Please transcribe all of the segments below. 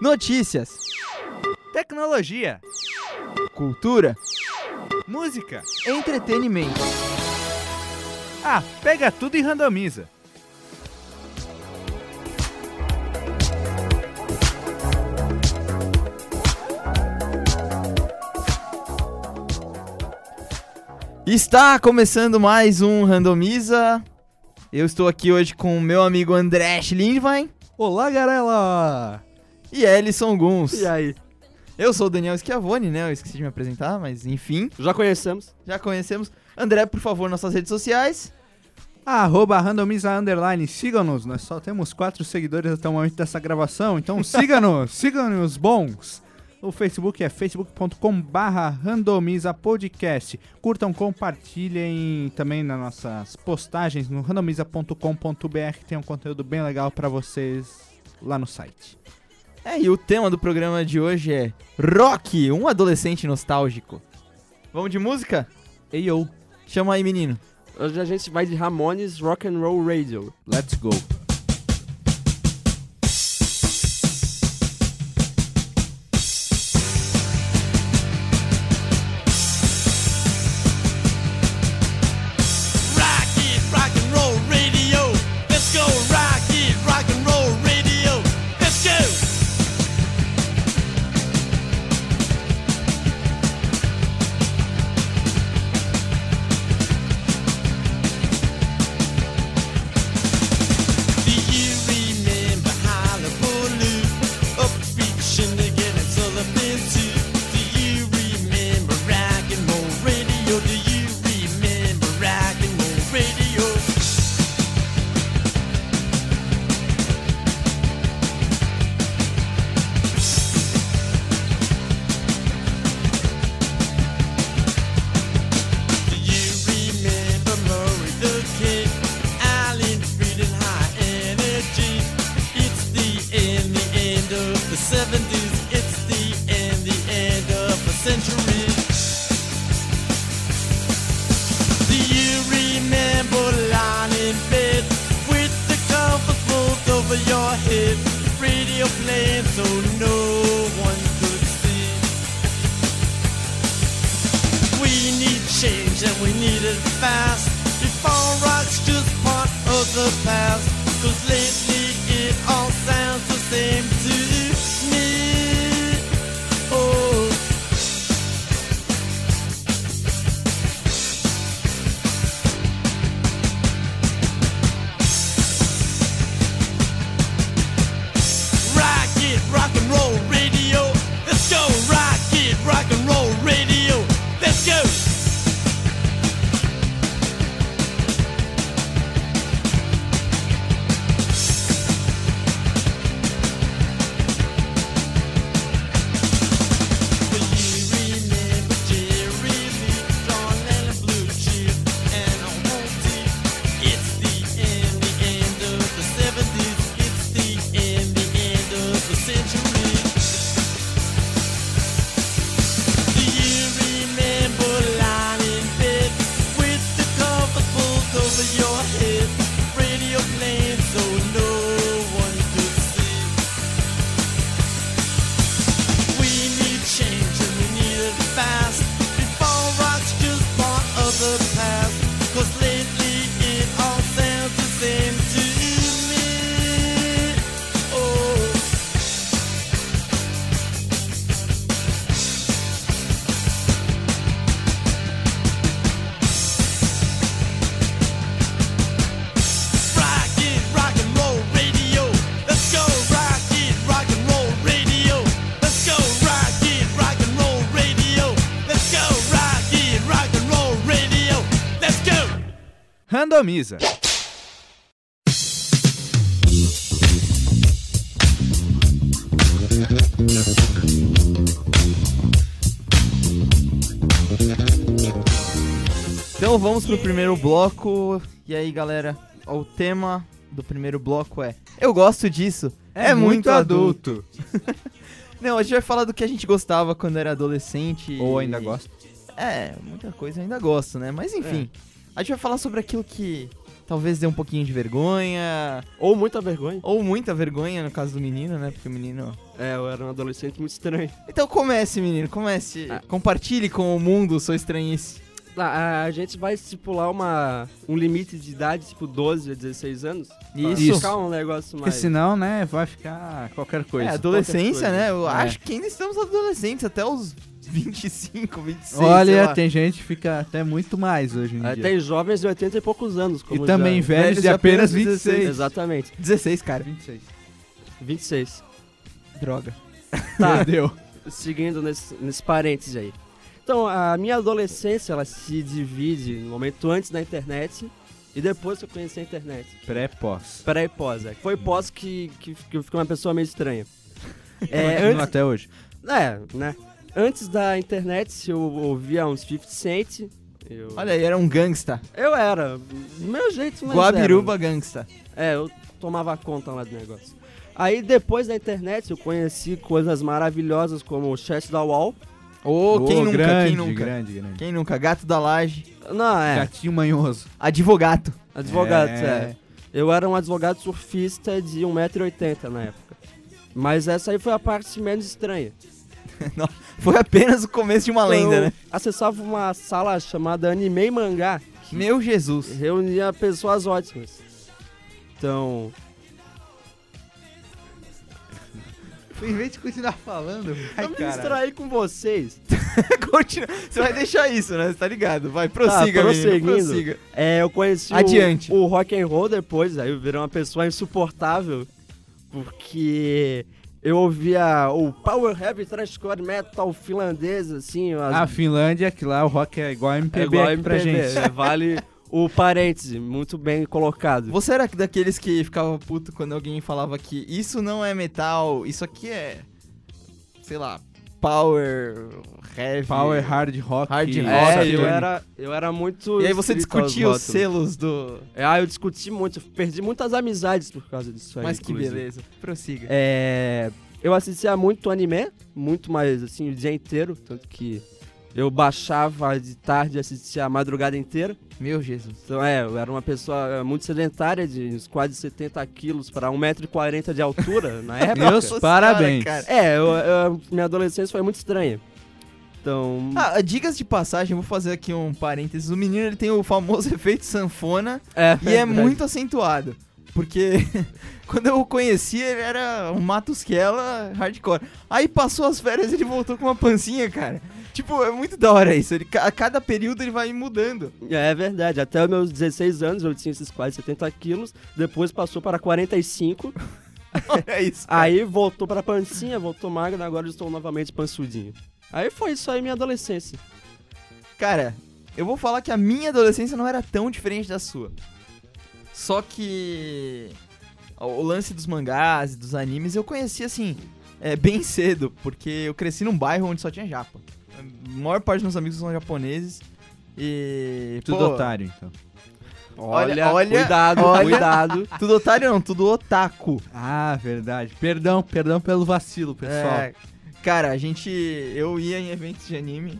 Notícias, Tecnologia, cultura, música. entretenimento. Ah, pega tudo e randomiza. Está começando mais um Randomiza. Eu estou aqui hoje com o meu amigo André Lindwein Olá, Garela! E Ellison Guns. E aí? Eu sou o Daniel Schiavone, né? Eu esqueci de me apresentar, mas enfim, Já conhecemos? já conhecemos. André, por favor, nossas redes sociais. Arroba randomiza underline, sigam-nos. Nós só temos quatro seguidores até o momento dessa gravação, então siga-nos, sigam-nos bons. O Facebook é facebook.com barra randomiza podcast. Curtam, compartilhem também nas nossas postagens no randomiza.com.br tem um conteúdo bem legal pra vocês lá no site. É, e o tema do programa de hoje é Rock, um adolescente nostálgico. Vamos de música? Ei, eu, Chama aí, menino. Hoje a gente vai de Ramones Rock and Roll Radio. let's go. Randomiza. Então vamos pro primeiro bloco. E aí, galera, o tema do primeiro bloco é Eu gosto disso. É, muito, adulto. Não, a gente vai falar do que a gente gostava quando era adolescente. Ou ainda e- gosta. É, muita coisa ainda gosto, né? Mas enfim, a gente vai falar sobre aquilo que talvez dê um pouquinho de vergonha, Ou muita vergonha. ou muita vergonha no caso do menino, né? Porque o menino. É, eu era um adolescente muito estranho. Então comece, menino, comece. Ah. Compartilhe com o mundo sua estranhice. Ah, a gente vai estipular uma, um limite de idade, tipo 12 a 16 anos. pra Isso. Ficar um negócio Porque mais... senão, né, vai ficar qualquer coisa. É, adolescência, coisa. né? Eu É. acho que ainda estamos adolescentes até os 25, 26. sei Olha, lá. tem gente que fica até muito mais hoje em É, dia. tem jovens de 80 e poucos anos. E também já... velhos velhos de apenas apenas 26. Exatamente. 16, cara. 26. 26. Droga. Tá, Perdeu. seguindo nesse, nesse parênteses aí. Então, a minha adolescência, ela se divide no momento antes da internet e depois que eu conheci a internet. Pré-pós. Pré e pós, é. Foi pós que, que, que eu fiquei uma pessoa meio estranha. É, antes, até hoje. é, né? Antes da internet, eu ouvia uns 50 Cent. Eu, Olha aí, era um gangsta. eu era, meu jeito, mas Guabiruba gangsta. era. É, eu tomava conta lá do negócio. Aí, depois da internet, eu conheci coisas maravilhosas como o Chat da Wall. Ô, quem Ô, nunca, grande, quem nunca? Grande, grande. Quem nunca? Gato da laje, Não, é, Gatinho manhoso. advogado. advogado, É. é. Eu era um advogado surfista de 1,80m na época. Mas essa aí foi a parte menos estranha. Foi apenas o começo de uma lenda, eu né? acessava uma sala chamada Anime Mangá, Meu Jesus. reunia pessoas ótimas. Então, Em vez de continuar falando, vai, eu me distraí com vocês. Continua. Você vai deixar isso, né? Você tá ligado? Vai, prossiga, Tá, menino, prossiga. É, eu conheci o- Adiante. O, rock and roll depois, aí eu virei uma pessoa insuportável, porque eu ouvia o power heavy trashcore metal finlandês, assim, as A Finlândia, que lá o rock é igual MPB É igual pra MPB, gente. é, Vale o parêntese, muito bem colocado. Você era daqueles que ficava puto quando alguém falava que isso não é metal, isso aqui é. Sei lá, power, heavy. Power hard rock. Hard rock, É, eu era, eu era muito. E aí você discutia os selos do. É, Ah, eu discuti muito, perdi muitas amizades por causa disso aí. Mas que inclusive. beleza. Prossiga. É, eu assistia muito anime, muito mais assim, o dia inteiro, tanto que eu baixava de tarde e assistia a madrugada inteira. Meu Jesus. Então, é, eu era uma pessoa muito sedentária, de uns quase 70 quilos para 1,40m de altura na época. Meus parabéns. É, eu- eu- minha adolescência foi muito estranha. Então, Ah, dicas de passagem, vou fazer aqui um parênteses. O menino ele tem o famoso efeito sanfona é, e é muito acentuado. Porque quando eu o conheci, ele era um Matusquela hardcore. Aí passou as férias e ele voltou com uma pancinha, cara. Tipo, é muito da hora isso. Ele, a cada período ele vai mudando. É verdade, até os meus 16 anos eu tinha esses quase 70 quilos, depois passou para 45, Olha isso. cara. aí voltou para pancinha, voltou magra, agora eu estou novamente pançudinho. Aí foi isso aí minha adolescência. Cara, eu vou falar que a minha adolescência não era tão diferente da sua. Só que o lance dos mangás e dos animes eu conheci assim, é, bem cedo, porque eu cresci num bairro onde só tinha japa. A maior parte dos meus amigos são japoneses e Tudo pô, otário, então. Olha, olha, cuidado, olha. cuidado. Tudo otário não, tudo otaku. Ah, verdade. Perdão, perdão pelo vacilo, pessoal. É, cara, a gente eu ia em eventos de anime.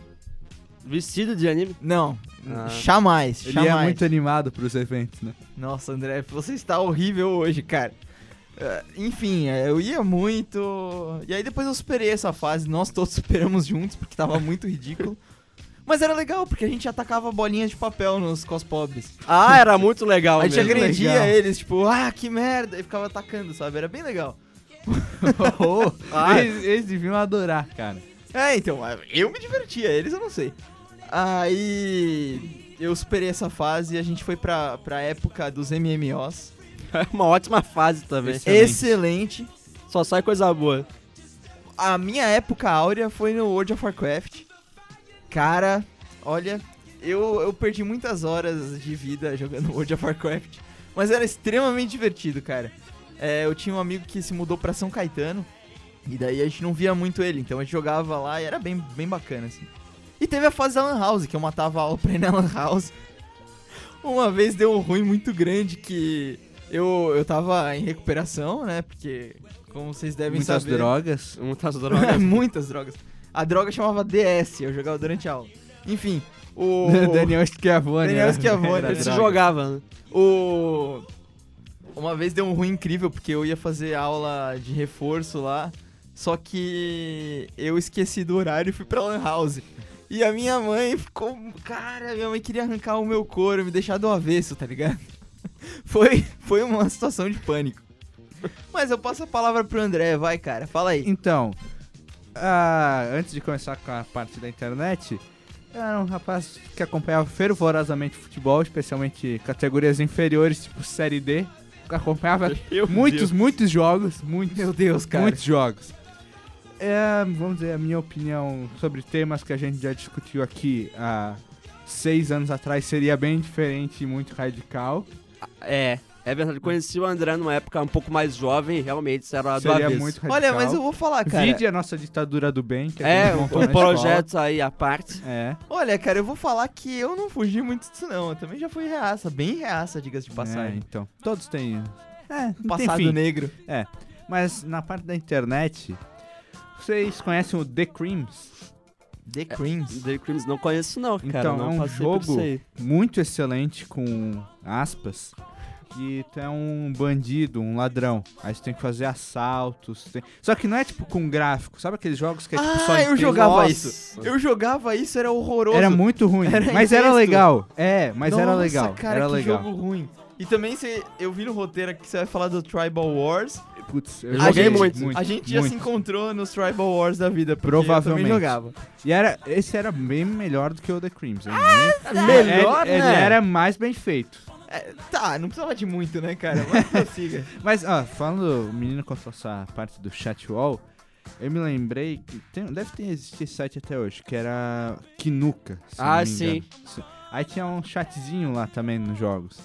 Vestido de anime? Não, Ah. jamais, Ele jamais. é muito animado pros eventos, né? Nossa, André, você está horrível hoje, cara. Eh, enfim, eh, eu ia muito. E aí depois eu superei essa fase. Nós todos superamos juntos, porque tava muito ridículo. Mas era legal, porque a gente atacava bolinhas de papel nos cos pobres. Ah, era muito legal a gente mesmo. agredia legal. eles, tipo, ah, que merda, e ficava atacando, sabe? Era bem legal. Oh, Ah. eles, eles deviam adorar, cara. É, então, eu me divertia, eles eu não sei. Aí eu superei essa fase e a gente foi pra, pra época dos MMOs. É uma ótima fase também. Excelente. Excelente. Só sai coisa boa. A minha época áurea foi no World of Warcraft. Cara, olha, eu, eu perdi muitas horas de vida jogando World of Warcraft. Mas era extremamente divertido, cara. É, eu tinha um amigo que se mudou pra São Caetano. E daí a gente não via muito ele. Então a gente jogava lá e era bem, bem bacana, assim. E teve a fase da Lan House, que eu matava a aula pra ir na Lan House. Uma vez deu um ruim muito grande que eu, eu tava em recuperação, né? Porque, como vocês devem Muitas saber... Muitas drogas. Muitas drogas. A droga chamava DS, eu jogava durante a aula. Enfim, o, Daniel Schiavone. Daniel era- Schiavone, ele se jogava, né? O. Uma vez deu um ruim incrível, porque eu ia fazer aula de reforço lá, só que eu esqueci do horário e fui pra Lan House. E a minha mãe ficou. Cara, minha mãe queria arrancar o meu couro, me deixar do avesso, tá ligado? Foi, foi uma situação de pânico. Mas eu passo a palavra pro André, vai, cara, fala aí. Então, ah, antes de começar com a parte da internet, eu era um rapaz que acompanhava fervorosamente futebol, especialmente categorias inferiores, tipo Série D. Acompanhava muitos, muitos jogos, muitos, Meu Deus, cara. muitos jogos. É, vamos dizer, a minha opinião sobre temas que a gente já discutiu aqui há seis anos atrás seria bem diferente e muito radical. É, é verdade. Conheci o André numa época um pouco mais jovem e realmente isso era do seria avesso. muito radical. Olha, mas eu vou falar, cara. Vide a nossa ditadura do bem, que a É, gente um, projeto aí à parte. É. Olha, cara, eu vou falar que eu não fugi muito disso, não. Eu também já fui reaça, bem reaça, diga-se de É, passagem. então. Todos têm. É, Passado enfim. negro. Mas na parte da internet, vocês conhecem o The Creams? The Creams. The Crims não conheço não, cara. Então, não é um jogo-. Muito excelente com aspas. Que tu é um bandido, um ladrão. Aí você tem que fazer assaltos. tem- Só que não é tipo com gráfico. Sabe aqueles jogos que é tipo só Ah, em eu jogava Nossa. isso. Eu jogava isso, era horroroso. Era muito ruim. Era mas era legal. É, mas era Nossa, legal. cara, era que legal. jogo ruim. E também cê, eu vi no roteiro aqui que você vai falar do Tribal Wars. Putz, eu A joguei gente- muito. a gente já muito. se encontrou nos Tribal Wars da vida, porque Provavelmente. eu jogava. E era, esse era bem melhor do que o The Creams. Eu nem- Melhor, ele, ele né? era mais bem feito. É, tá, não precisava de muito, né, cara? Mas prossiga. Mas, ó, falando, o menino contou essa parte do chat wall, eu me lembrei que tem- deve ter existido esse site até hoje, que era Kinuka. se Ah, não me sim. Aí tinha um chatzinho lá também nos jogos.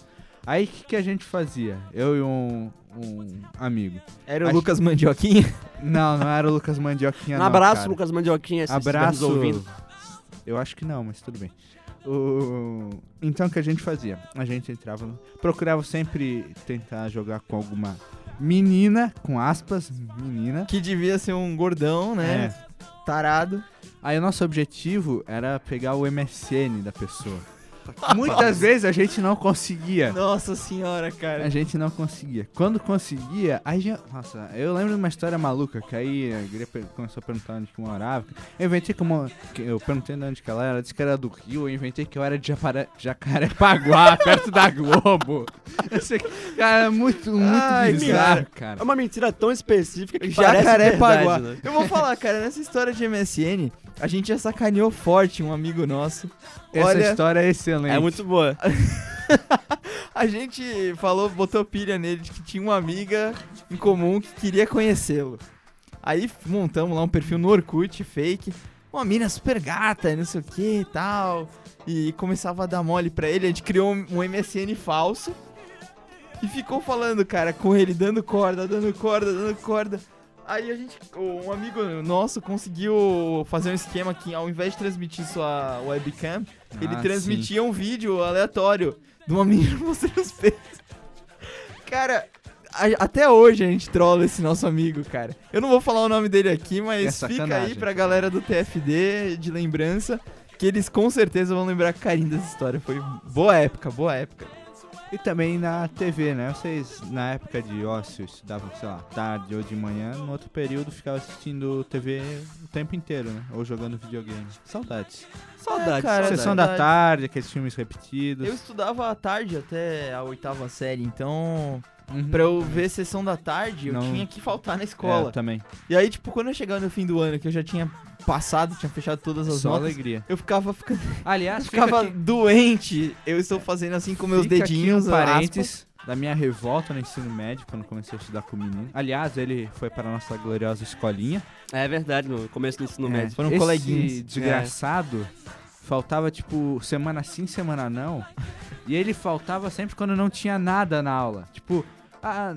Aí o que, que a gente fazia? Eu e um, um amigo. Era o Acho- Lucas Mandioquinha. Não, não era o Lucas Mandioquinha, Um não, abraço, cara. Lucas Mandioquinha, se Abraço. ouvindo. Eu acho que não, mas tudo bem. O- Então o que a gente fazia? A gente entrava, no- procurava sempre tentar jogar com alguma menina, com aspas, menina. Que devia ser um gordão, né? É. Tarado. Aí o nosso objetivo era pegar o MSN da pessoa. Muitas vezes a gente não conseguia. Nossa senhora, A cara. gente não conseguia. Quando conseguia, aí já. Nossa, eu lembro de uma história maluca que aí a guria per- começou a perguntar onde que eu morava. Eu inventei como. que Eu perguntei de onde que ela era, ela disse que era do Rio, eu inventei que eu era de Japara- Jacarepaguá, perto da Globo. Cara, é muito, muito Ai, bizarro, É cara. uma mentira tão específica que parece Jacarepaguá. verdade, né? Eu vou falar, cara, nessa história de MSN, a gente já sacaneou forte um amigo nosso. Essa Olha, história é excelente. É muito boa. a gente falou, botou pilha nele de que tinha uma amiga em comum que queria conhecê-lo. Aí montamos lá um perfil no Orkut, fake. Uma mina super gata, e não sei o que e tal. E começava a dar mole pra ele. A gente criou um, um MSN falso. E ficou falando, cara, com ele, dando corda, dando corda, dando corda. Aí a gente, um amigo nosso conseguiu fazer um esquema que ao invés de transmitir sua webcam, ele Ah, transmitia um vídeo aleatório de uma menina mostrando os peitos. Cara, a- até hoje a gente trola esse nosso amigo, cara. Eu não vou falar o nome dele aqui, É mas fica aí pra galera do TFD de lembrança, que eles com certeza vão lembrar carinho dessa história. Foi boa época, boa época. E também na TV, né? Vocês, na época de ócio, estudavam, sei lá, tarde ou de manhã, no outro período ficavam assistindo TV o tempo inteiro, né? Ou jogando videogame. Saudades. Saudade, É, cara. Sessão da tarde, aqueles filmes repetidos. Eu estudava à tarde até a oitava série, então Uhum. pra eu ver sessão da tarde eu Não. tinha que faltar na É, escola. eu também. E aí, tipo, quando eu chegava no fim do ano, que eu já tinha passado, tinha fechado todas as Só notas, alegria. eu ficava, ficando, Aliás, eu ficava doente. Eu estou fazendo assim com meus Fica dedinhos, aqui um aspas. parênteses da minha revolta no ensino médio, quando comecei a estudar com o menino. Aliás, ele foi para a nossa gloriosa escolinha. É verdade, no começo do ensino É, médio. Foram Esse coleguinhas. desgraçado faltava, tipo, semana sim, semana não. E ele faltava sempre quando não tinha nada na aula. Tipo, ah,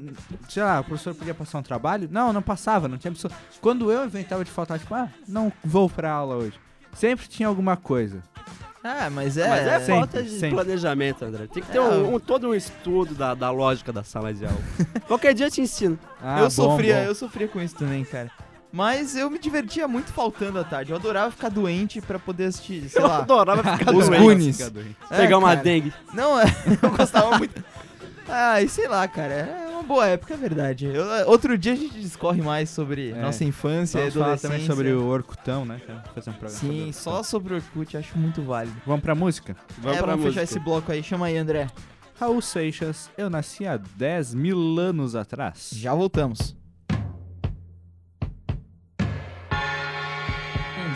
sei lá, o professor podia passar um trabalho? Não, não passava, não tinha pessoa. Quando eu inventava de faltar, tipo, ah, não vou pra aula hoje. Sempre tinha alguma coisa. Ah, mas é. Mas é sempre, falta de sempre. planejamento, André. Tem que ter É. um, um- todo um estudo da, da lógica da sala de aula. Qualquer dia eu te ensino. Ah, eu bom, sofria, bom. eu sofria com isso também, cara. Mas eu me divertia muito faltando à tarde. Eu adorava ficar doente pra poder assistir, sei Eu lá. adorava ficar Os doente. Goonies. Fica É, Pegar uma cara. dengue. Não, é, eu gostava muito. Ah, e sei lá, cara, é uma boa época, é verdade. Eu- outro dia a gente discorre mais sobre É. nossa infância e Vamos adolescência. também sobre o Orkutão, né? Quero fazer um programa sobre o Sim, Orkutão. só sobre o Orkut, acho muito válido. Vamos pra música? Vamos é, pra vamos fechar música. esse bloco aí. Chama aí, André. Raul Seixas, eu nasci há 10 mil anos atrás. Já voltamos.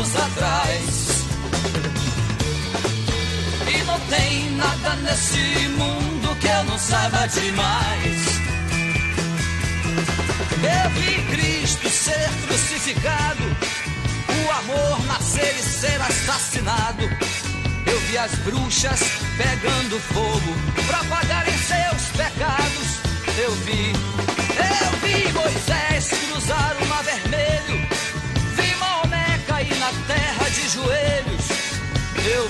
Anos atrás. E não tem nada nesse mundo que eu não saiba demais. Eu vi Cristo ser crucificado, o amor nascer e ser assassinado. Eu vi as bruxas pegando fogo pra pagarem seus pecados. Eu vi, eu vi Moisés cruzar o mar vermelho.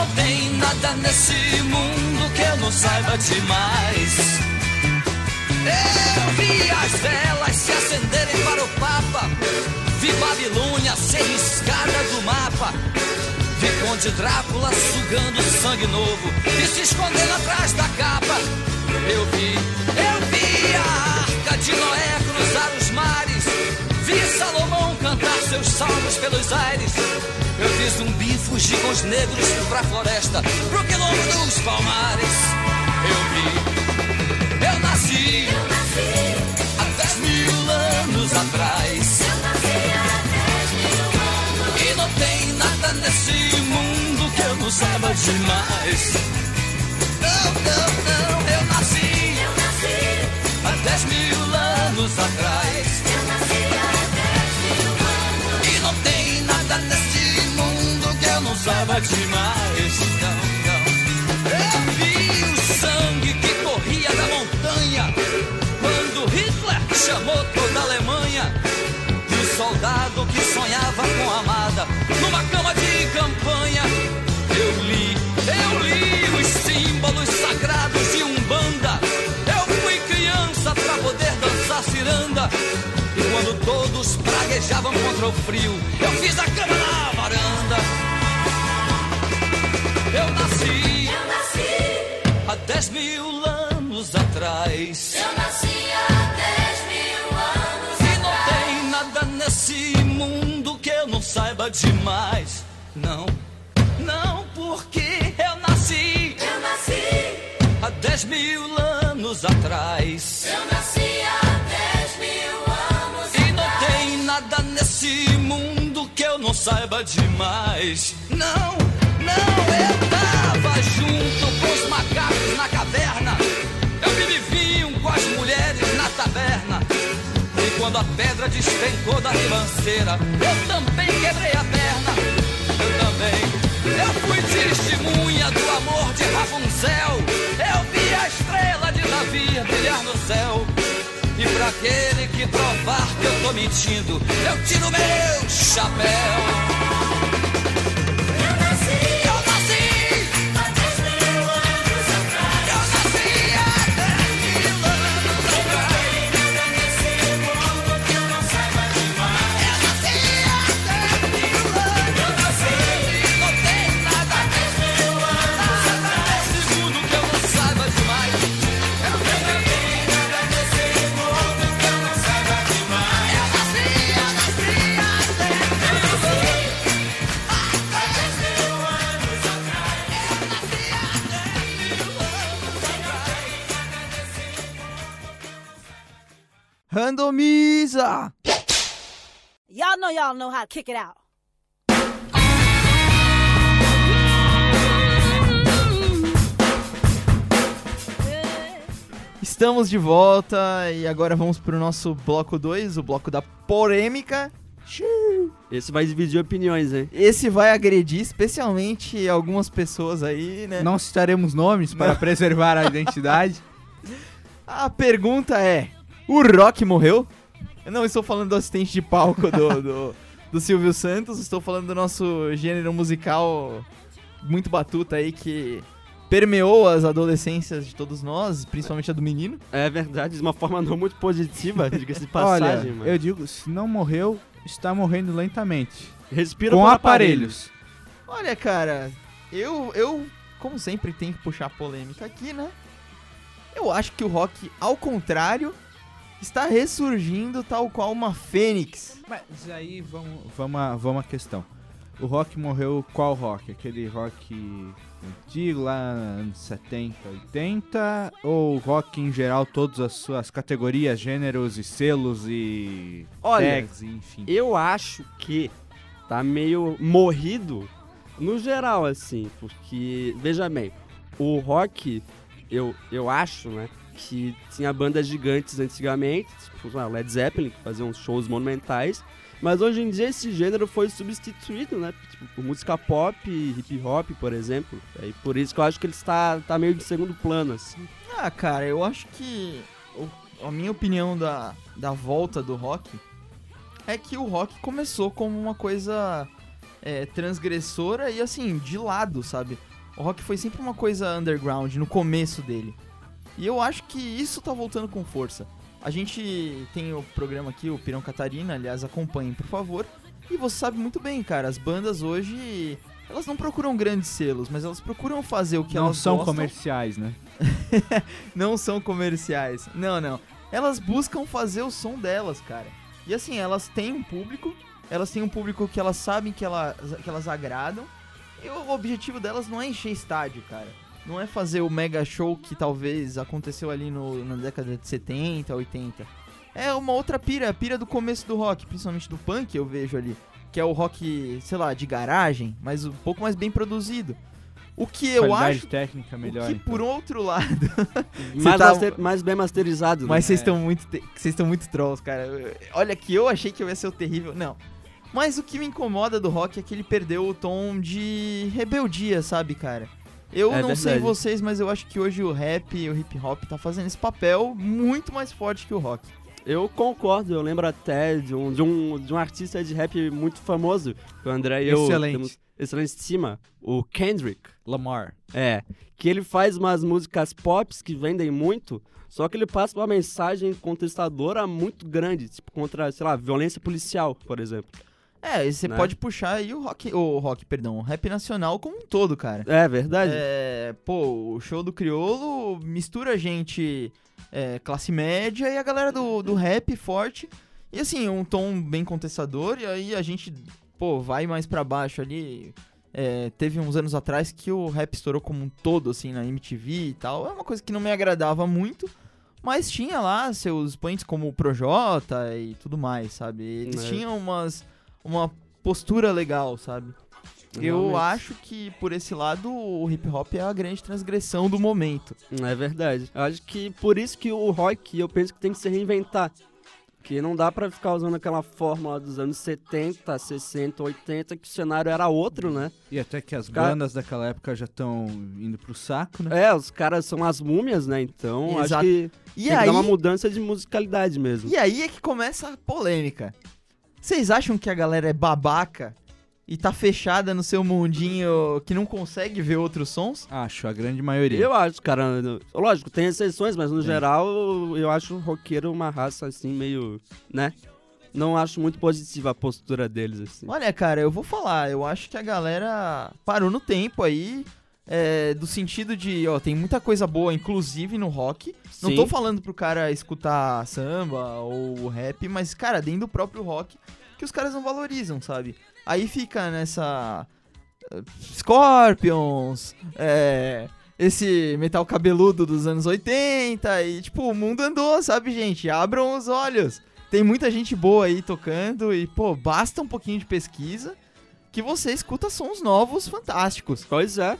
não tem nada nesse mundo que eu não saiba demais. Eu vi as velas se acenderem para o Papa. Vi Babilônia ser riscada do mapa. Vi Conde Drácula sugando sangue novo e se escondendo atrás da capa. Eu vi, com os negros pra floresta, pro quilombo dos palmares. Eu vi, eu nasci, há dez mil anos atrás. E não tem nada nesse mundo que eu não saiba demais. Não, não, não, eu nasci, há dez mil anos atrás. Saiba demais. Não, não. Eu vi o sangue que corria da montanha quando Hitler chamou toda a Alemanha. E o soldado que sonhava com a amada numa cama de campanha. Eu li, eu li os símbolos sagrados de Umbanda. Eu fui criança pra poder dançar ciranda. E quando todos praguejavam contra o frio, eu fiz a cama há dez mil anos atrás. E não tem nada nesse mundo que eu não saiba demais. Não, não, porque eu nasci. Há dez mil anos atrás. E não tem nada nesse mundo que eu não saiba demais. Não, não, eu tava junto com os macacos na caverna. Eu bebi vinho com as mulheres na taberna. E quando a pedra despencou da ribanceira, eu também quebrei a perna. Eu também. Eu fui testemunha do amor de Rapunzel. Eu vi a estrela de Davi brilhar no céu. E pra aquele que provar que eu tô mentindo, eu tiro meu chapéu. Randomiza! Y'all know y'all know how to kick it out. Estamos de volta e agora vamos pro nosso bloco 2, o bloco da polêmica. Esse vai dividir opiniões, hein? Esse vai agredir especialmente algumas pessoas aí, né? Não citaremos nomes para preservar a identidade. A pergunta é: o Rock morreu? Eu não estou falando do assistente de palco do, do, do Silvio Santos, estou falando do nosso gênero musical muito batuta aí que permeou as adolescências de todos nós, principalmente a do menino. É verdade, de uma forma não muito positiva, diga-se de Olha, passagem, mano. eu digo, se não morreu, está morrendo lentamente. Respira com por aparelhos. Olha, cara, eu, eu, como sempre, tenho que puxar polêmica aqui, né? Eu acho que o rock, ao contrário, está ressurgindo tal qual uma fênix. Mas aí vamos, vamos, à, vamos à questão. O rock morreu qual rock? Aquele rock antigo lá anos 70, 80? Ou rock em geral, todas as suas categorias, gêneros e selos e Olha, tags, enfim? Eu acho que tá meio morrido no geral, assim, porque, veja bem, o rock, eu, eu acho, né, que tinha bandas gigantes antigamente, tipo lá, Led Zeppelin, que faziam shows monumentais, mas hoje em dia esse gênero foi substituído, né, tipo, por música pop, hip hop, por exemplo, e por isso que eu acho que ele está tá meio de segundo plano, assim. Ah, cara, eu acho que o- a minha opinião da, da volta do rock é que o rock começou como uma coisa é, transgressora e assim, de lado, sabe? O rock foi sempre uma coisa underground no começo dele. E eu acho que isso tá voltando com força. A gente tem o programa aqui, o Pirão Catarina, aliás, acompanhem, por favor. E você sabe muito bem, cara, as bandas hoje, elas não procuram grandes selos, mas elas procuram fazer o que não elas são gostam comerciais, né? não são comerciais. Não, não. Elas buscam fazer o som delas, cara. E assim, elas têm um público, elas têm um público que elas sabem que elas, que elas agradam. E o objetivo delas não é encher estádio, cara. Não é fazer o mega show que talvez aconteceu ali no, na década de 70, 80. É uma outra pira, a pira do começo do rock, principalmente do punk, eu vejo ali. Que é o rock, sei lá, de garagem, mas um pouco mais bem produzido. O que eu Qualidade acho. técnica melhor. o que então. por outro lado. Mais, tá- master- mais bem masterizado, né? Mas vocês estão muito. Vocês estão muito trolls, cara. Olha que eu achei que eu ia ser o terrível. Não. Mas o que me incomoda do rock é que ele perdeu o tom de rebeldia, sabe, cara? Eu É não sei verdade. vocês, mas eu acho que hoje o rap e o hip hop tá fazendo esse papel muito mais forte que o rock. Eu concordo, eu lembro até de um, de um, de um artista de rap muito famoso, que o André e eu Excelente. temos excelente estima, o Kendrick. Lamar. É, que ele faz umas músicas pops que vendem muito, só que ele passa uma mensagem contestadora muito grande, tipo contra, sei lá, violência policial, por exemplo. É, você Né? pode puxar aí o rock. O rock, perdão, o rap nacional como um todo, cara. É verdade? É, pô, o show do Criolo mistura gente é, classe média e a galera do, do rap forte. E assim, um tom bem contestador. E aí a gente, pô, vai mais pra baixo ali. É, teve uns anos atrás que o rap estourou como um todo, assim, na MTV e tal. É uma coisa que não me agradava muito. Mas tinha lá seus expoentes como o Projota e tudo mais, sabe? Eles É. tinham umas, uma postura legal, sabe? Eu Realmente. acho que por esse lado o hip hop é a grande transgressão do momento. É verdade. Eu acho que por isso que o rock, eu penso que tem que se reinventar. Que não dá pra ficar usando aquela fórmula dos anos 70, 60, 80, que o cenário era outro, né? E até que as Cara- bandas daquela época já estão indo pro saco, né? É, os caras são as múmias, né? Então acho Exato. que E tem que aí, dar uma mudança de musicalidade mesmo. e aí é que começa a polêmica. Vocês acham que a galera é babaca e tá fechada no seu mundinho que não consegue ver outros sons? Acho, a grande maioria. Eu acho, cara. Lógico, tem exceções, mas no geral eu acho o roqueiro uma raça assim, meio. né? Não acho muito positiva a postura deles, assim. Olha, cara, eu vou falar, eu acho que a galera parou no tempo aí. É, do sentido de, ó, tem muita coisa boa, inclusive no rock. Não Sim. tô falando pro cara escutar samba ou rap, mas, cara, dentro do próprio rock, que os caras não valorizam, sabe? Aí fica nessa. eh, Scorpions, é, esse metal cabeludo dos anos 80 e, tipo, o mundo andou, sabe, gente? Abram os olhos. Tem muita gente boa aí tocando e, pô, basta um pouquinho de pesquisa que você escuta sons novos fantásticos. Pois é.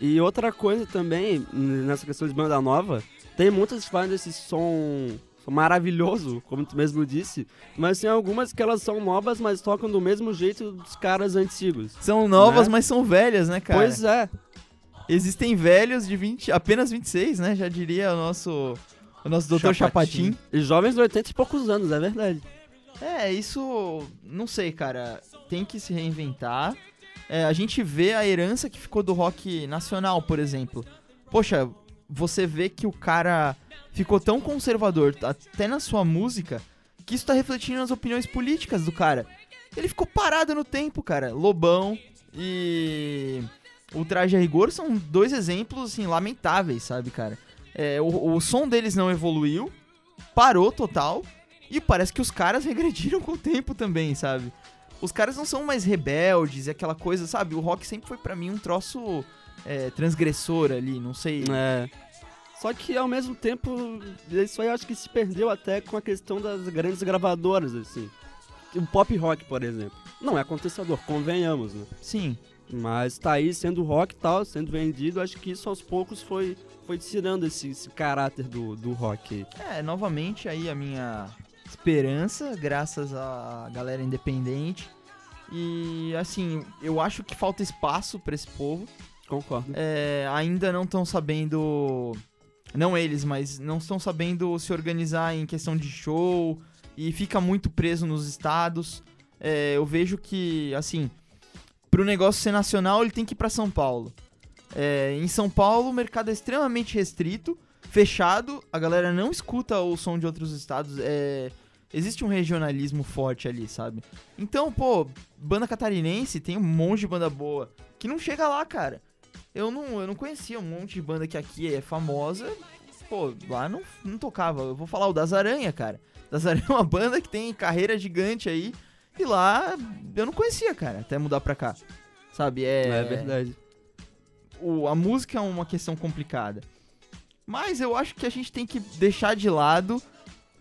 E outra coisa também, nessa questão de banda nova, tem muitas que fazem esse som, som maravilhoso, como tu mesmo disse, mas tem algumas que elas são novas, mas tocam do mesmo jeito dos caras antigos. São novas, Né? mas são velhas, né, cara? Pois é. Existem velhos de 20, apenas 26, né? Já diria o nosso o nosso doutor Chapatin. Chapatin. E jovens de 80 e poucos anos, é verdade. É, isso. Não sei, cara. Tem que se reinventar. É, a gente vê a herança que ficou do rock nacional, por exemplo. Poxa, você vê que o cara ficou tão conservador, até na sua música, que isso tá refletindo nas opiniões políticas do cara. Ele ficou parado no tempo, cara. Lobão e. O Traje a Rigor são dois exemplos, assim, lamentáveis, sabe, cara? É, o, o som deles não evoluiu, parou total. E parece que os caras regrediram com o tempo também, sabe? Os caras não são mais rebeldes e aquela coisa, sabe? O rock sempre foi pra mim um troço é, transgressor ali, não sei. É. Só que ao mesmo tempo, isso aí eu acho que se perdeu até com a questão das grandes gravadoras, assim. O pop rock, por exemplo. Não é acontecedor, convenhamos, né? Sim. Mas tá aí sendo rock e tal, sendo vendido, acho que isso aos poucos foi, foi tirando esse, esse caráter do, do rock. É, novamente aí a minha esperança, graças à galera independente. E assim, eu acho que falta espaço pra esse povo. Concordo. É, ainda não estão sabendo. Não eles, mas não estão sabendo se organizar em questão de show e fica muito preso nos estados. É, eu vejo que, assim, pro negócio ser nacional, ele tem que ir pra São Paulo. É, em São Paulo, o mercado é extremamente restrito, fechado, a galera não escuta o som de outros estados. É, existe um regionalismo forte ali, sabe? Então, pô, banda catarinense tem um monte de banda boa que não chega lá, cara. Eu não, eu não conhecia um monte de banda que aqui é famosa. Pô, lá não, não tocava. Eu vou falar o Das Aranha, cara. Das Aranha é uma banda que tem carreira gigante aí. E lá eu não conhecia, cara, até mudar pra cá. Sabe? É, É, verdade. o- a música é uma questão complicada. Mas eu acho que a gente tem que deixar de lado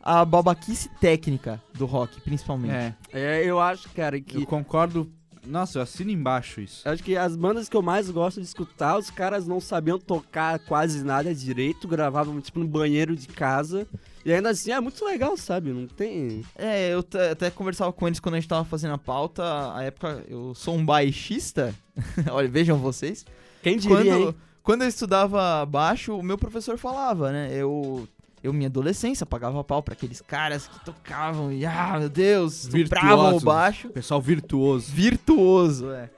a babaquice técnica do rock, principalmente. É, É, eu acho, cara, que eu concordo. Nossa, eu assino embaixo isso. Acho que as bandas que eu mais gosto de escutar, os caras não sabiam tocar quase nada direito, gravavam tipo no banheiro de casa. E ainda assim é muito legal, sabe? Não tem. É, eu até conversava com eles quando a gente tava fazendo a pauta. A época, eu sou um baixista. Olha, vejam vocês. Quem diria, Quando, hein? Quando eu estudava baixo, o meu professor falava, né? Eu, eu minha adolescência, pagava pau pra aqueles caras que tocavam e, ah, meu Deus, estupravam o baixo. Pessoal virtuoso. Virtuoso, é.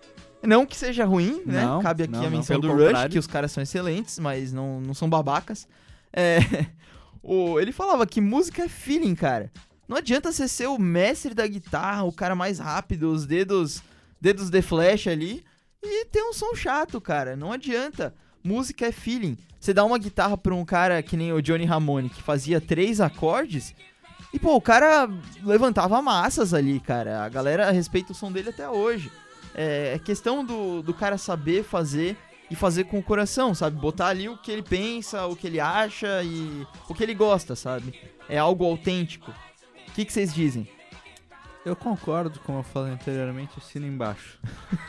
Não que seja ruim, né? Não, Cabe aqui não, a menção do pelo Rush, contrário. que os caras são excelentes, mas não, não são babacas. É, o, ele falava que música é feeling, cara. Não adianta você ser o mestre da guitarra, o cara mais rápido, os dedos, dedos de flash ali, e ter um som chato, cara. Não adianta. Música é feeling. Você dá uma guitarra pra um cara que nem o Johnny Ramone, que fazia três acordes, e pô, o cara levantava massas ali, cara. A galera respeita o som dele até hoje. É, é questão do, do cara saber fazer e fazer com o coração, sabe? Botar ali o que ele pensa, o que ele acha e o que ele gosta, sabe? É algo autêntico. O que que vocês dizem? Eu concordo, como eu falei anteriormente, assino embaixo.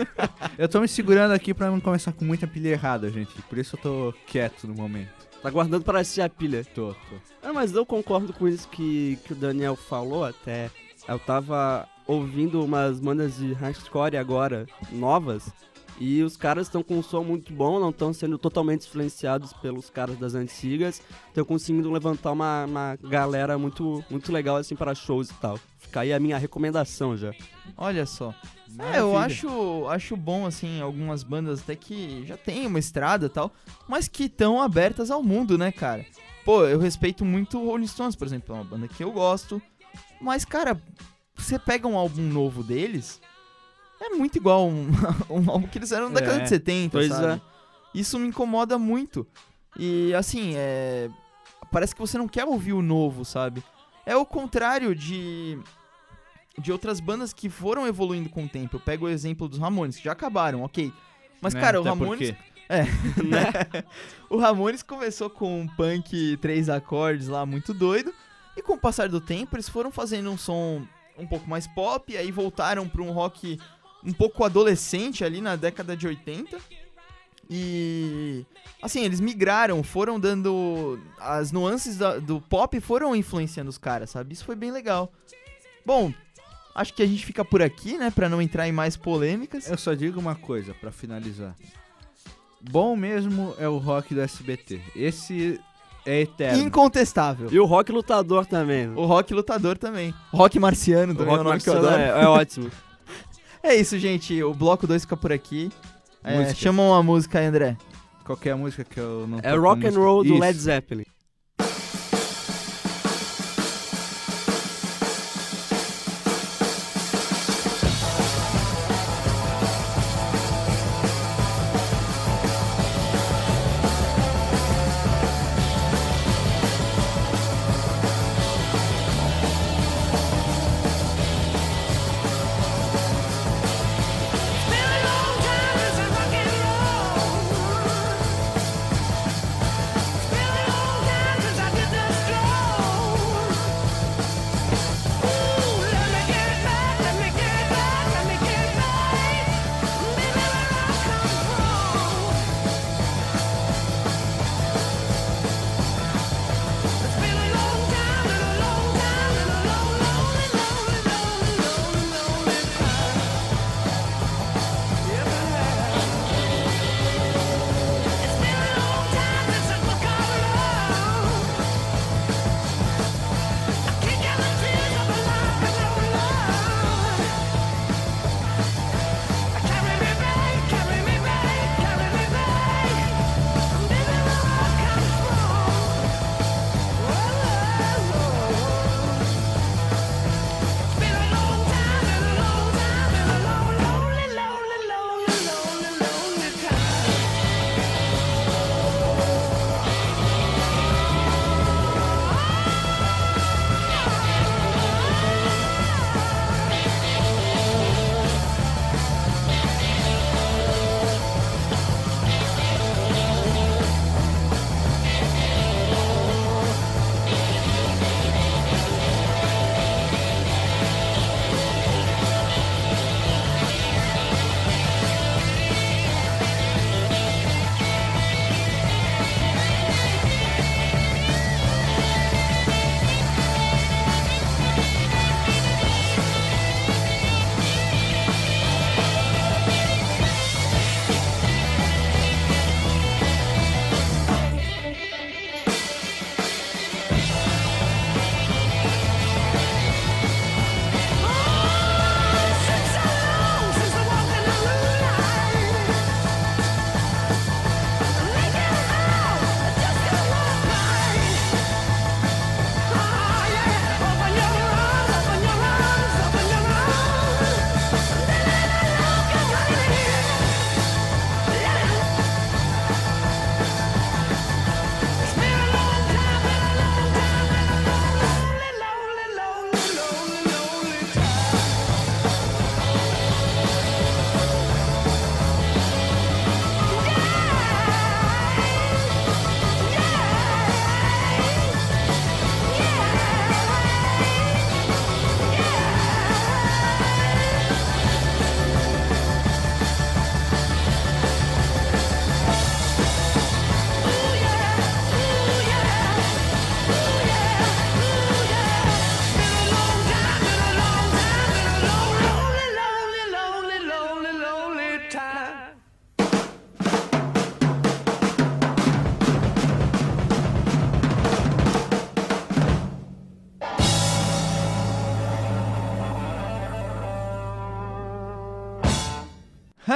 eu tô me segurando aqui pra não começar com muita pilha errada, gente. Por isso eu tô quieto no momento. Tá guardando para assistir a pilha. Tô, tô. Ah, mas eu concordo com isso que, que o Daniel falou até. Eu tava ouvindo umas bandas de hardcore agora, novas, e os caras estão com um som muito bom, não estão sendo totalmente influenciados pelos caras das antigas, estão conseguindo levantar uma, uma galera muito, muito legal assim para shows e tal. Fica aí a minha recomendação já. Olha só. É, eu Maravilha. acho, acho bom, assim, algumas bandas até que já tem uma estrada e tal, mas que estão abertas ao mundo, né, cara? Pô, eu respeito muito o Rolling Stones, por exemplo, é uma banda que eu gosto, mas, cara, você pega um álbum novo deles, é muito igual um, um álbum que eles fizeram na década É, de 70, pois sabe? é. Isso me incomoda muito. E, assim, é... Parece que você não quer ouvir o novo, sabe? É o contrário de de outras bandas que foram evoluindo com o tempo. Eu pego o exemplo dos Ramones, que já acabaram, ok. Mas, Né, cara, o até Ramones. porque- É. o Ramones começou com um punk três acordes lá muito doido. E com o passar do tempo, eles foram fazendo um som um pouco mais pop. Aí voltaram pra um rock um pouco adolescente ali na década de 80. E. Assim, eles migraram, foram dando. As nuances da- do pop foram influenciando os caras, sabe? Isso foi bem legal. Bom, acho que a gente fica por aqui, né? Pra não entrar em mais polêmicas. Eu só digo uma coisa pra finalizar. Bom mesmo é o rock do SBT. Esse é eterno. Incontestável. E o rock lutador também. O rock lutador também. Rock marciano O também é um rock eu marciano é, é ótimo. É isso, gente. O bloco 2 fica por aqui. É, chama uma música aí, André. Qualquer música que eu não É rock and música. roll do Isso. Led Zeppelin.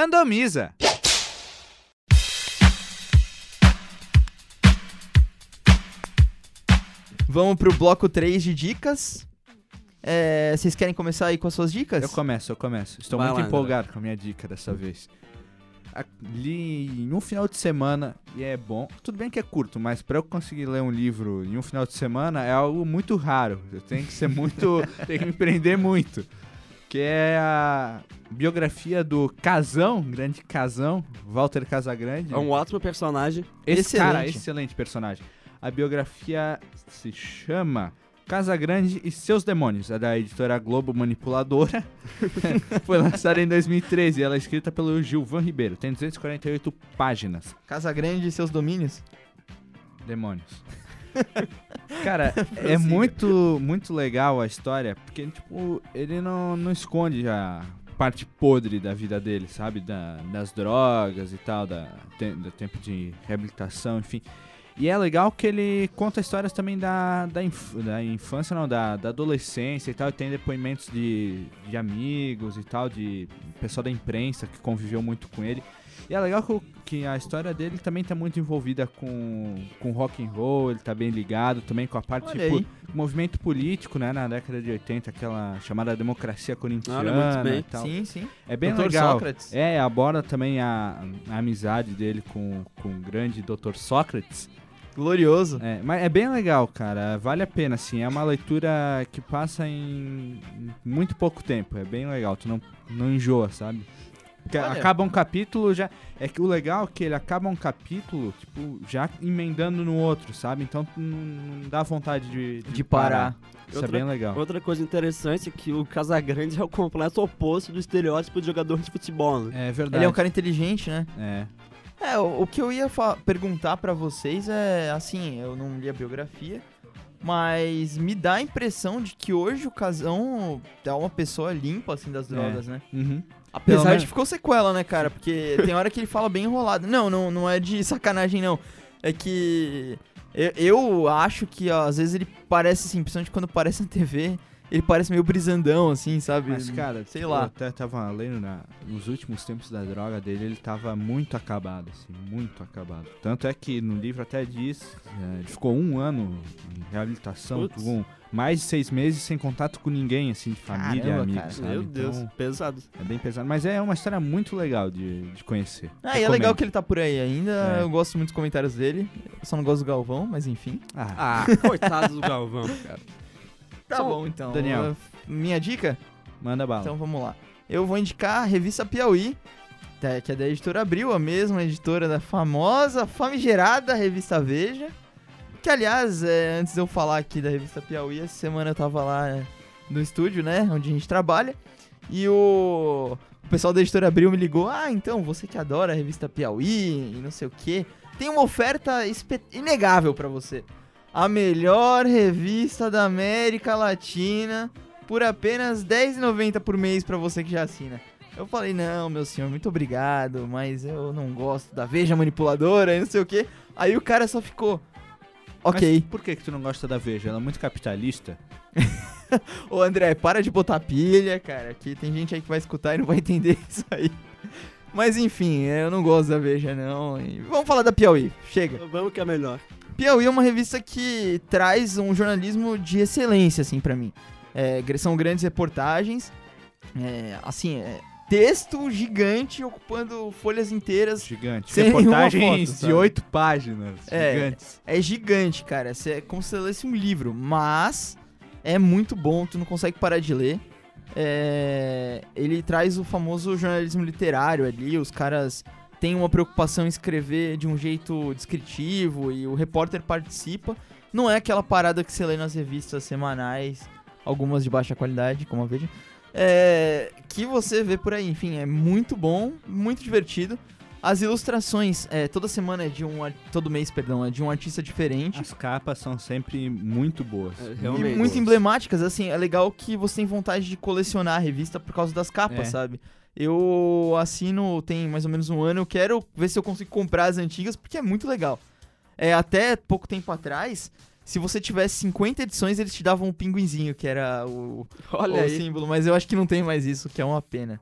Randomiza. Vamos pro bloco 3 de dicas. É, vocês querem começar aí com as suas dicas? Eu começo, eu começo. Estou Vai muito lá, André. empolgado com a minha dica dessa vez. Li em um final de semana e é bom. Tudo bem que é curto, mas para eu conseguir ler um livro em um final de semana é algo muito raro. Eu tenho que ser muito. tenho que me prender muito. Que é a biografia do Casão, grande Casão, Walter Casagrande. É um ótimo personagem. Esse Excelente. cara, excelente personagem. A biografia se chama Casagrande e Seus Demônios. É da editora Globo Manipuladora. Foi lançada em 2013 e ela é escrita pelo Gilvan Ribeiro. Tem 248 páginas. Casa Grande e seus domínios. Demônios. Cara, é muito, muito legal a história, porque, tipo, ele não, não esconde a parte podre da vida dele, sabe? Da- das drogas e tal, da, te- do tempo de reabilitação, enfim. E é legal que ele conta histórias também da, da, inf- da infância, não, da, da adolescência e tal. E tem depoimentos de, de amigos e tal, de pessoal da imprensa que conviveu muito com ele. E é legal que, a história dele também tá muito envolvida com, com rock and roll, ele tá bem ligado também com a parte tipo, movimento político, né, na década de 80, aquela chamada democracia corintiana Olha, muito bem. e tal. Sim, sim. É bem Dr. legal. Sócrates. É, aborda também a, a amizade dele com, com o grande Dr. Sócrates. Glorioso. É, mas é bem legal, cara. Vale a pena, assim. É uma leitura que passa em muito pouco tempo. É bem legal. Tu não, não enjoa, sabe? Porque Olha. acaba um capítulo já. É que o legal é que ele acaba um capítulo, tipo, já emendando no outro, sabe? Então não, não dá vontade de, De parar. Isso Outra- é bem legal. Outra coisa interessante é que o Casagrande é o completo oposto do estereótipo de jogador de futebol, né? É verdade. Ele é um cara inteligente, né? É. É, o, o que eu ia perguntar pra vocês é, assim, eu não li a biografia, mas me dá a impressão de que hoje o Casão é uma pessoa limpa, assim, das drogas, né? Uhum. Apesar de ficou sequela, né, cara? Porque tem hora que ele fala bem enrolado. Não, não, não é de sacanagem, não. É que eu, eu acho que ó, às vezes ele parece, assim, principalmente quando aparece na TV, ele parece meio brisandão, assim, sabe? Mas, cara, sei tipo, lá. Eu até tava lendo na- nos últimos tempos da droga dele, ele tava muito acabado, assim, muito acabado. Tanto é que no livro até diz, é, ele ficou um ano em reabilitação, Putz. com mais de seis meses sem contato com ninguém, assim, de família Caramba, amigos, cara. sabe? Meu Deus, Então, pesado. é bem pesado. Mas é uma história muito legal de, de conhecer. Ah, e é Recomendo. legal que ele tá por aí ainda. É. Eu gosto muito dos comentários dele. Eu só não gosto do Galvão, mas enfim. Ah, Ah, coitado do Galvão, cara. Tá Só- bom, então. Daniel. Uh, Minha dica? manda bala. Então vamos lá. Eu vou indicar a revista Piauí, tá, que é da editora Abril, a mesma editora da famosa, famigerada revista Veja. Que, aliás, é, antes de eu falar aqui da revista Piauí, essa semana eu tava lá é, no estúdio, né, onde a gente trabalha, e o, o pessoal da editora Abril me ligou, ah, então, você que adora a revista Piauí e não sei o que, tem uma oferta inegável pra você. A melhor revista da América Latina por apenas R$10,90 por mês pra você que já assina. Eu falei, não, meu senhor, muito obrigado, mas eu não gosto da Veja Manipuladora e não sei o que. Aí o cara só ficou, ok. Mas por que, que tu não gosta da Veja? Ela é muito capitalista. Ô André, para de botar pilha, cara, que tem gente aí que vai escutar e não vai entender isso aí. Mas enfim, eu não gosto da Veja, não. E vamos falar da Piauí, chega. Vamos que é melhor. Piauí é uma revista que traz um jornalismo de excelência, assim, pra mim. É, são grandes reportagens, é, assim, é, texto gigante ocupando folhas inteiras. Gigante. Sem Reportagens foto, de oito páginas. É. Gigantes. É gigante, cara. É como se você lesse um livro, mas é muito bom, tu não consegue parar de ler. É, ele traz o famoso jornalismo literário ali, os caras têm uma preocupação em escrever de um jeito descritivo e o repórter participa. Não é aquela parada que você lê nas revistas semanais, algumas de baixa qualidade, como a Veja, é, que você vê por aí. Enfim, é muito bom, muito divertido. As ilustrações, é, toda semana é de um, todo mês, perdão, é de um artista diferente. As capas são sempre muito boas. É, E realmente. muito emblemáticas, assim, é legal que você tem vontade de colecionar a revista por causa das capas, É. sabe? Eu assino tem mais ou menos um ano, eu quero ver se eu consigo comprar as antigas, porque é muito legal. É, até pouco tempo atrás, se você tivesse 50 edições, eles te davam um pinguinzinho, que era o, Olha o aí. símbolo, mas eu acho que não tem mais isso, que é uma pena.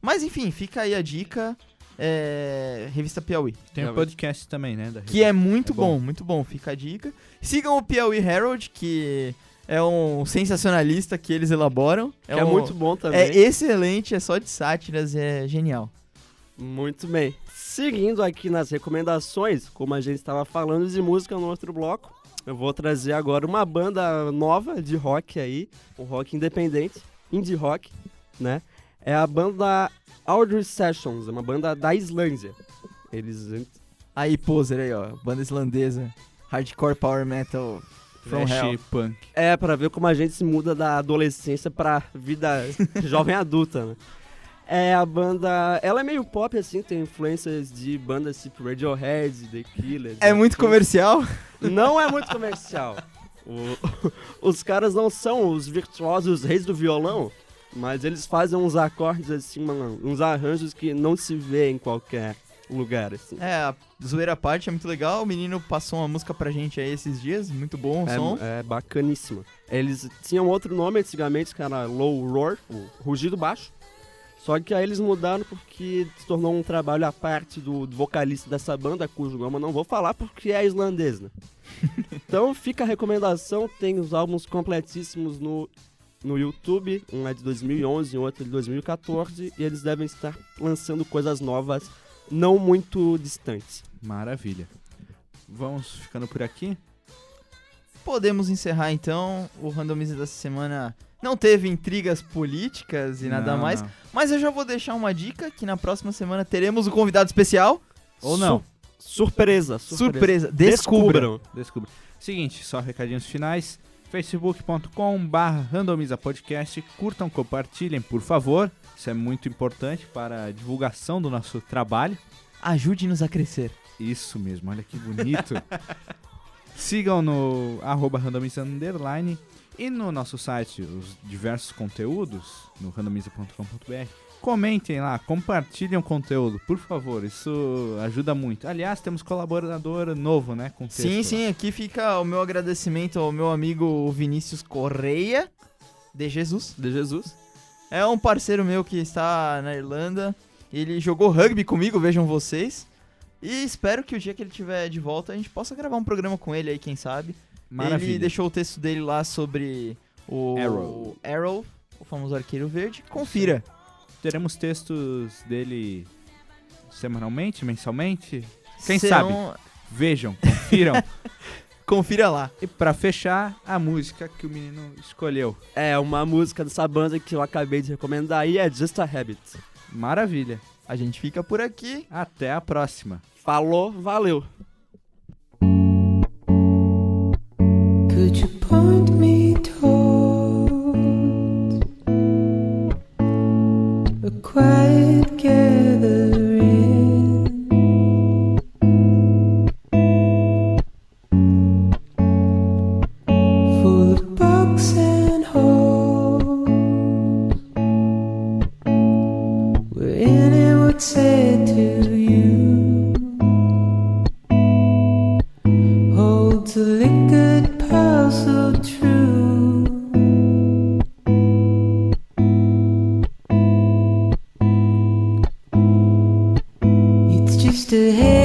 Mas enfim, fica aí a dica, é, Revista Piauí. Tem o Realmente. podcast também, né? da Que é muito É bom. bom. muito bom, fica a dica. Sigam o Piauí Herald, que é um sensacionalista que eles elaboram. Que é um- muito bom também. É excelente, é só de sátiras, é genial. Muito bem. Seguindo aqui nas recomendações, como a gente estava falando de música no outro bloco, eu vou trazer agora uma banda nova de rock aí, um rock independente, indie rock, né? É a banda Audrey Sessions, é uma banda da Islândia. Eles Aí, poser aí, ó. Banda islandesa. Hardcore Power Metal from Trash punk. é pra ver como a gente se muda da adolescência pra vida jovem adulta, né? É a banda, ela é meio pop assim, tem influências de bandas tipo Radiohead, The Killers. É muito comercial? Não é muito comercial. O- os caras não são os virtuosos reis do violão, mas eles fazem uns acordes assim, uns arranjos que não se vê em qualquer lugar assim. É, a zoeira à parte é muito legal. O menino passou uma música pra gente aí esses dias. Muito bom o som. É, é bacaníssima. Eles tinham outro nome antigamente, que era Low Roar, o rugido baixo. Só que aí eles mudaram porque se tornou um trabalho à parte do, do vocalista dessa banda, cujo nome eu não vou falar porque é islandês, né? então fica a recomendação, tem os álbuns completíssimos no, no YouTube, um é de 2011 e outro é de 2014, e eles devem estar lançando coisas novas não muito distantes. Maravilha. Vamos ficando por aqui. Podemos encerrar então. O Randomiza dessa semana não teve intrigas políticas e nada Não, mais. não. Mas eu já vou deixar uma dica que na próxima semana teremos um convidado especial. Ou não. Surpresa, surpresa. Surpresa. Descubram. Descubra. Seguinte, só recadinhos finais. facebook.com randomiza podcast. Curtam, compartilhem, por favor. Isso é muito importante para a divulgação do nosso trabalho. Ajude-nos a crescer. Isso mesmo, olha que bonito. Sigam no arroba randomiza underline e no nosso site os diversos conteúdos no randomiza.com.br. Comentem lá, compartilhem o conteúdo, por favor, isso ajuda muito. Aliás, temos colaborador novo, né? Com texto Sim, lá. sim, aqui fica o meu agradecimento ao meu amigo Vinícius Correia, de Jesus. De Jesus. É um parceiro meu que está na Irlanda. Ele jogou rugby comigo, vejam vocês. E espero que o dia que ele estiver de volta a gente possa gravar um programa com ele aí, quem sabe. Maravilha. Ele deixou o texto dele lá sobre o Arrow. Arrow, o famoso arqueiro verde. Confira. Teremos textos dele semanalmente, mensalmente. Quem Serão- Vejam, confiram. Confira lá. e pra fechar, a música que o menino escolheu. É, uma música dessa banda que eu acabei de recomendar aí é Just a Habit. Maravilha. A gente fica por aqui. Até a próxima. Falou, valeu! It's just a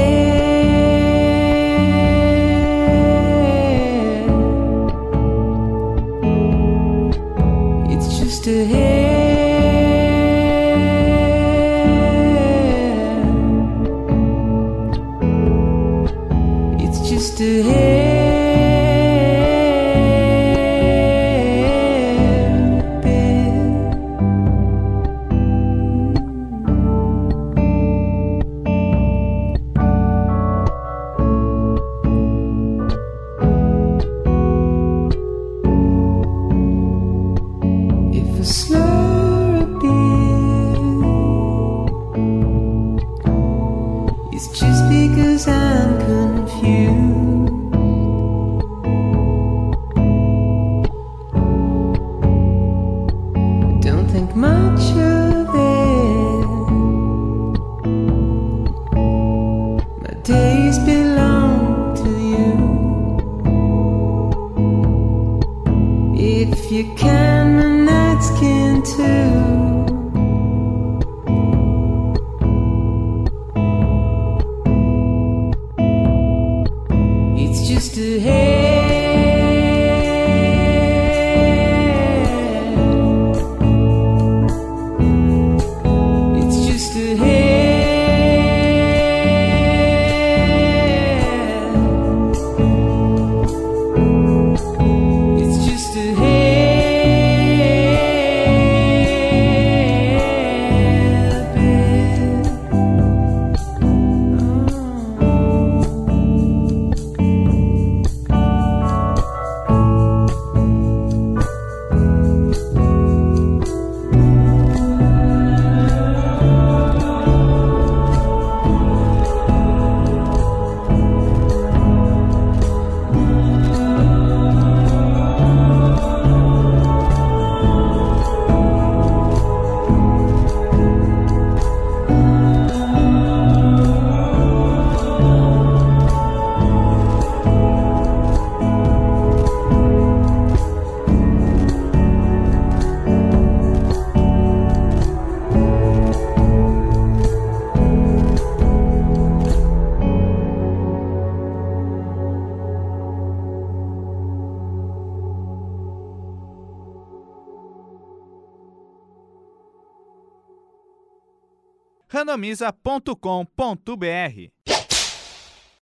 randomiza.com.br.